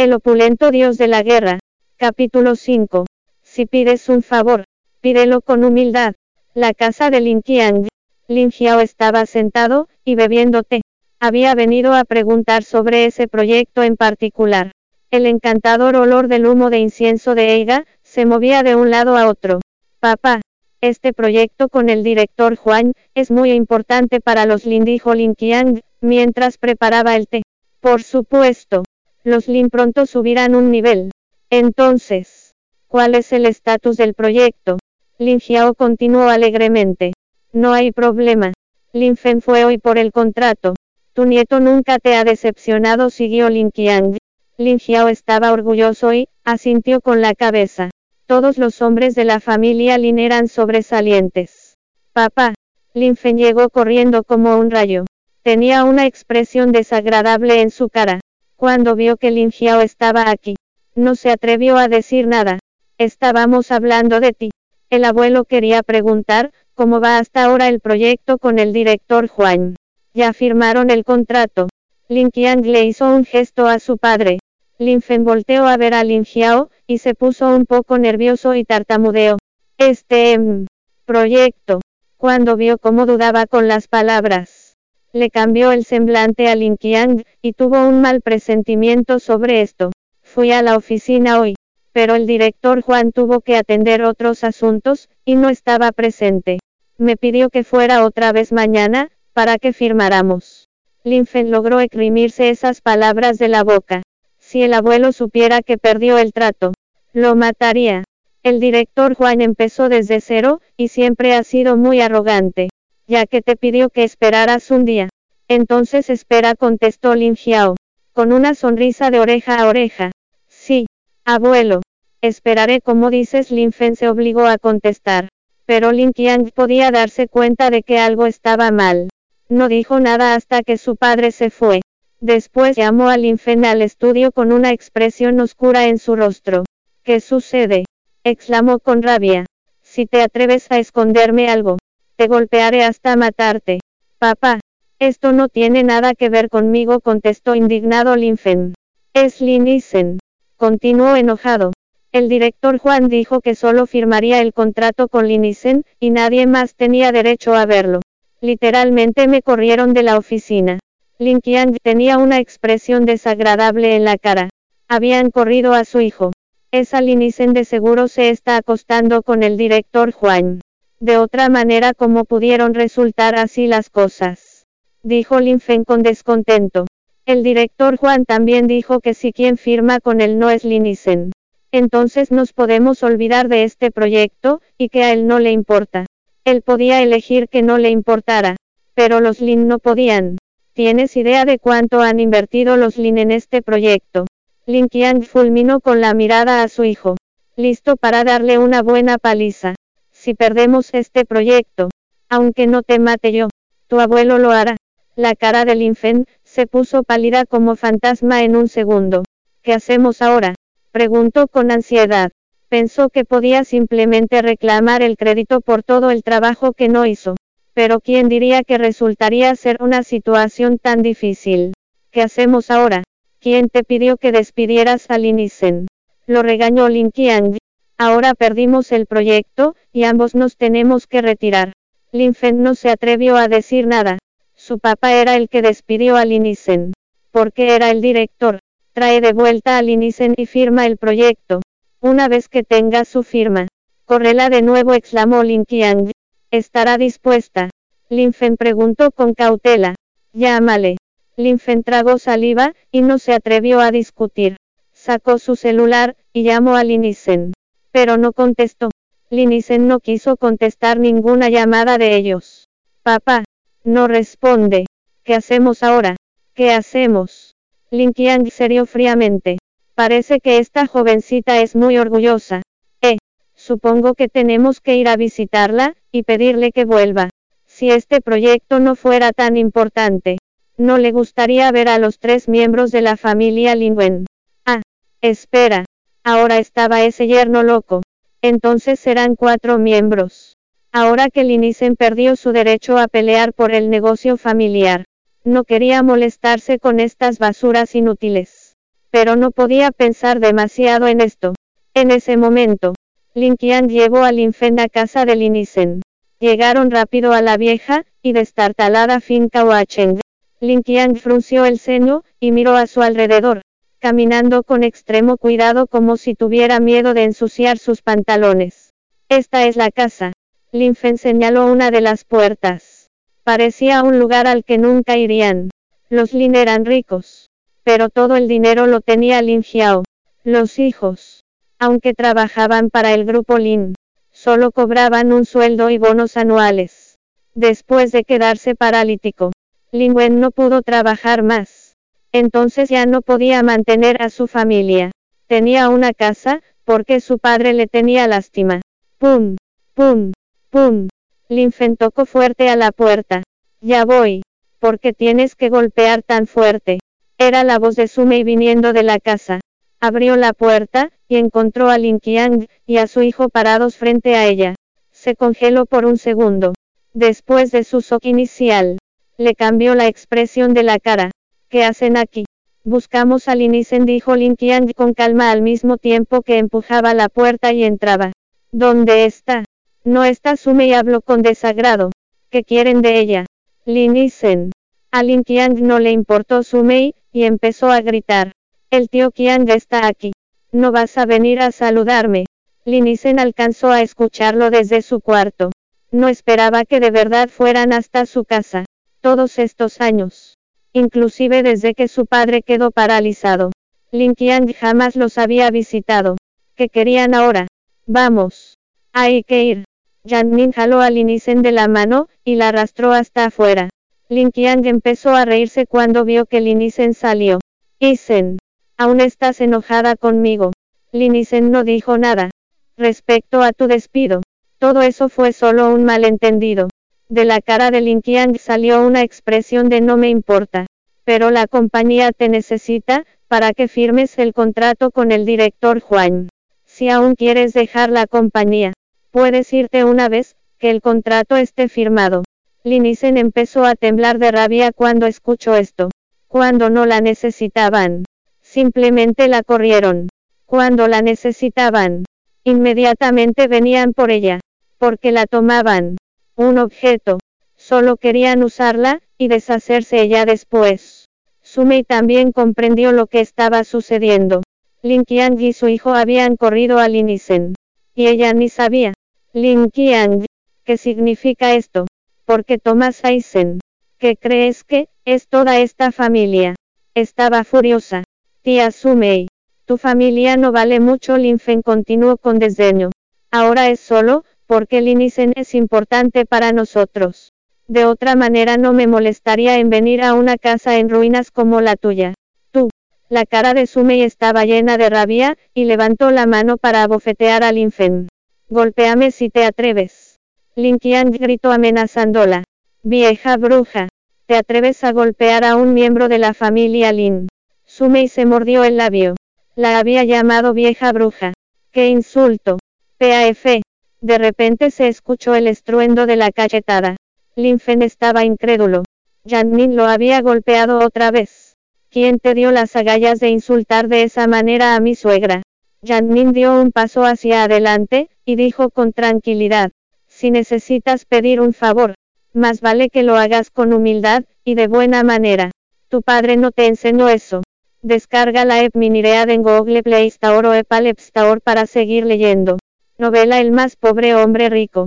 El opulento dios de la guerra. Capítulo 5. Si pides un favor, pídelo con humildad. La casa de Lin Qiang. Lin Xiao estaba sentado, y bebiendo té. Había venido a preguntar sobre ese proyecto en particular. El encantador olor del humo de incienso de Eiga, se movía de un lado a otro. Papá, este proyecto con el director Juan, es muy importante para los Lin dijo Lin Qiang, mientras preparaba el té. Por supuesto. Los Lin pronto subirán un nivel. Entonces, ¿cuál es el estatus del proyecto? Lin Xiao continuó alegremente. No hay problema. Lin Fen fue hoy por el contrato. Tu nieto nunca te ha decepcionado, siguió Lin Qiang. Lin Xiao estaba orgulloso y, asintió con la cabeza. Todos los hombres de la familia Lin eran sobresalientes. Papá. Lin Fen llegó corriendo como un rayo. Tenía una expresión desagradable en su cara. Cuando vio que Lin Xiao estaba aquí, no se atrevió a decir nada. Estábamos hablando de ti. El abuelo quería preguntar, ¿cómo va hasta ahora el proyecto con el director Juan? Ya firmaron el contrato. Lin Qiang le hizo un gesto a su padre. Lin Fen volteó a ver a Lin Xiao, y se puso un poco nervioso y tartamudeó. Este em, proyecto. Cuando vio cómo dudaba con las palabras le cambió el semblante a Lin Qiang, y tuvo un mal presentimiento sobre esto. Fui a la oficina hoy, pero el director Juan tuvo que atender otros asuntos, y no estaba presente. Me pidió que fuera otra vez mañana, para que firmáramos. Lin Fen logró exprimirse esas palabras de la boca. Si el abuelo supiera que perdió el trato, lo mataría. El director Juan empezó desde cero, y siempre ha sido muy arrogante ya que te pidió que esperaras un día. Entonces espera, contestó Lin Xiao, con una sonrisa de oreja a oreja. Sí, abuelo. Esperaré como dices Lin Fen se obligó a contestar. Pero Lin Qiang podía darse cuenta de que algo estaba mal. No dijo nada hasta que su padre se fue. Después llamó a Lin Fen al estudio con una expresión oscura en su rostro. ¿Qué sucede? exclamó con rabia. Si te atreves a esconderme algo, te golpearé hasta matarte. Papá. Esto no tiene nada que ver conmigo, contestó indignado Linfen. Es Linisen. Continuó enojado. El director Juan dijo que solo firmaría el contrato con Linisen, y nadie más tenía derecho a verlo. Literalmente me corrieron de la oficina. Lin Qiang tenía una expresión desagradable en la cara. Habían corrido a su hijo. Esa Linisen de seguro se está acostando con el director Juan. De otra manera, ¿cómo pudieron resultar así las cosas? Dijo Linfen con descontento. El director Juan también dijo que si quien firma con él no es Linisen. Entonces nos podemos olvidar de este proyecto, y que a él no le importa. Él podía elegir que no le importara. Pero los Lin no podían. ¿Tienes idea de cuánto han invertido los Lin en este proyecto? Lin Qiang fulminó con la mirada a su hijo. Listo para darle una buena paliza. Si perdemos este proyecto, aunque no te mate yo, tu abuelo lo hará. La cara del infant se puso pálida como fantasma en un segundo. ¿Qué hacemos ahora? Preguntó con ansiedad. Pensó que podía simplemente reclamar el crédito por todo el trabajo que no hizo. Pero ¿quién diría que resultaría ser una situación tan difícil? ¿Qué hacemos ahora? ¿Quién te pidió que despidieras a Linisen? Lo regañó Lin Qiang. Ahora perdimos el proyecto, y ambos nos tenemos que retirar. Linfen no se atrevió a decir nada. Su papá era el que despidió a Linisen. Porque era el director. Trae de vuelta a Linisen y firma el proyecto. Una vez que tenga su firma. Correla de nuevo exclamó Lin Qiang. ¿Estará dispuesta? Linfen preguntó con cautela. Llámale. Linfen tragó saliva, y no se atrevió a discutir. Sacó su celular, y llamó a Linisen pero no contestó. Linisen no quiso contestar ninguna llamada de ellos. Papá, no responde. ¿Qué hacemos ahora? ¿Qué hacemos? Lin Qiang serió fríamente. Parece que esta jovencita es muy orgullosa. Eh, supongo que tenemos que ir a visitarla, y pedirle que vuelva. Si este proyecto no fuera tan importante, no le gustaría ver a los tres miembros de la familia Lingwen. Ah, espera, Ahora estaba ese yerno loco. Entonces serán cuatro miembros. Ahora que Linisen perdió su derecho a pelear por el negocio familiar. No quería molestarse con estas basuras inútiles. pero no podía pensar demasiado en esto. En ese momento, Lin Qian llevó a Lin Fen a casa de Lin Isen. Llegaron rápido a la vieja y destartalada finca Huacheng. Lin Qian frunció el ceño y miró a su alrededor, caminando con extremo cuidado como si tuviera miedo de ensuciar sus pantalones. Esta es la casa. Lin Fen señaló una de las puertas. Parecía un lugar al que nunca irían. Los Lin eran ricos. Pero todo el dinero lo tenía Lin Xiao. Los hijos. Aunque trabajaban para el grupo Lin. Solo cobraban un sueldo y bonos anuales. Después de quedarse paralítico. Lin Wen no pudo trabajar más. Entonces ya no podía mantener a su familia. Tenía una casa, porque su padre le tenía lástima. ¡Pum! ¡Pum! ¡Pum! Linfen tocó fuerte a la puerta. Ya voy. ¿Por qué tienes que golpear tan fuerte? Era la voz de Sumei viniendo de la casa. Abrió la puerta, y encontró a Lin Qiang, y a su hijo parados frente a ella. Se congeló por un segundo. Después de su shock inicial, le cambió la expresión de la cara. ¿Qué hacen aquí? Buscamos a Lin Isen dijo Lin Qiang con calma al mismo tiempo que empujaba la puerta y entraba. ¿Dónde está? No está Sume y habló con desagrado. ¿Qué quieren de ella? Lin Isen. A Lin Qiang no le importó Sumei, y empezó a gritar. El tío Qiang está aquí. No vas a venir a saludarme. Lin Isen alcanzó a escucharlo desde su cuarto. No esperaba que de verdad fueran hasta su casa. Todos estos años. Inclusive desde que su padre quedó paralizado. Lin Qiang jamás los había visitado. ¿Qué querían ahora? Vamos. Hay que ir. Yan Min jaló a Lin Isen de la mano, y la arrastró hasta afuera. Lin Qiang empezó a reírse cuando vio que Lin Isen salió. Isen, aún estás enojada conmigo. Lin Isen no dijo nada. Respecto a tu despido. Todo eso fue solo un malentendido. De la cara de Lin Qiang salió una expresión de no me importa. Pero la compañía te necesita, para que firmes el contrato con el director Juan. Si aún quieres dejar la compañía, Puedes irte una vez, que el contrato esté firmado. Linisen empezó a temblar de rabia cuando escuchó esto. Cuando no la necesitaban. Simplemente la corrieron. Cuando la necesitaban. Inmediatamente venían por ella. Porque la tomaban. Un objeto. Solo querían usarla, y deshacerse ella después. Sumei también comprendió lo que estaba sucediendo. Lin Qiang y su hijo habían corrido a Linisen. Y ella ni sabía. Lin Qiang. ¿Qué significa esto? Porque Thomas Eisen. ¿Qué crees que es toda esta familia? Estaba furiosa. Tía Sumei. Tu familia no vale mucho. Lin Fen continuó con desdeño. Ahora es solo, porque Linisen es importante para nosotros. De otra manera no me molestaría en venir a una casa en ruinas como la tuya. Tú. La cara de Sumei estaba llena de rabia, y levantó la mano para abofetear a Lin Fen. Golpéame si te atreves. Lin Qiang gritó amenazándola. Vieja bruja. ¿Te atreves a golpear a un miembro de la familia Lin? Sumei se mordió el labio. La había llamado vieja bruja. ¡Qué insulto! PAF. De repente se escuchó el estruendo de la cachetada. Lin Fen estaba incrédulo. Yan Nin lo había golpeado otra vez. ¿Quién te dio las agallas de insultar de esa manera a mi suegra? Min dio un paso hacia adelante, y dijo con tranquilidad, si necesitas pedir un favor, más vale que lo hagas con humildad, y de buena manera. Tu padre no te enseñó eso. Descarga la app Miniread en Google Play Store o Apple para seguir leyendo. Novela El más pobre hombre rico.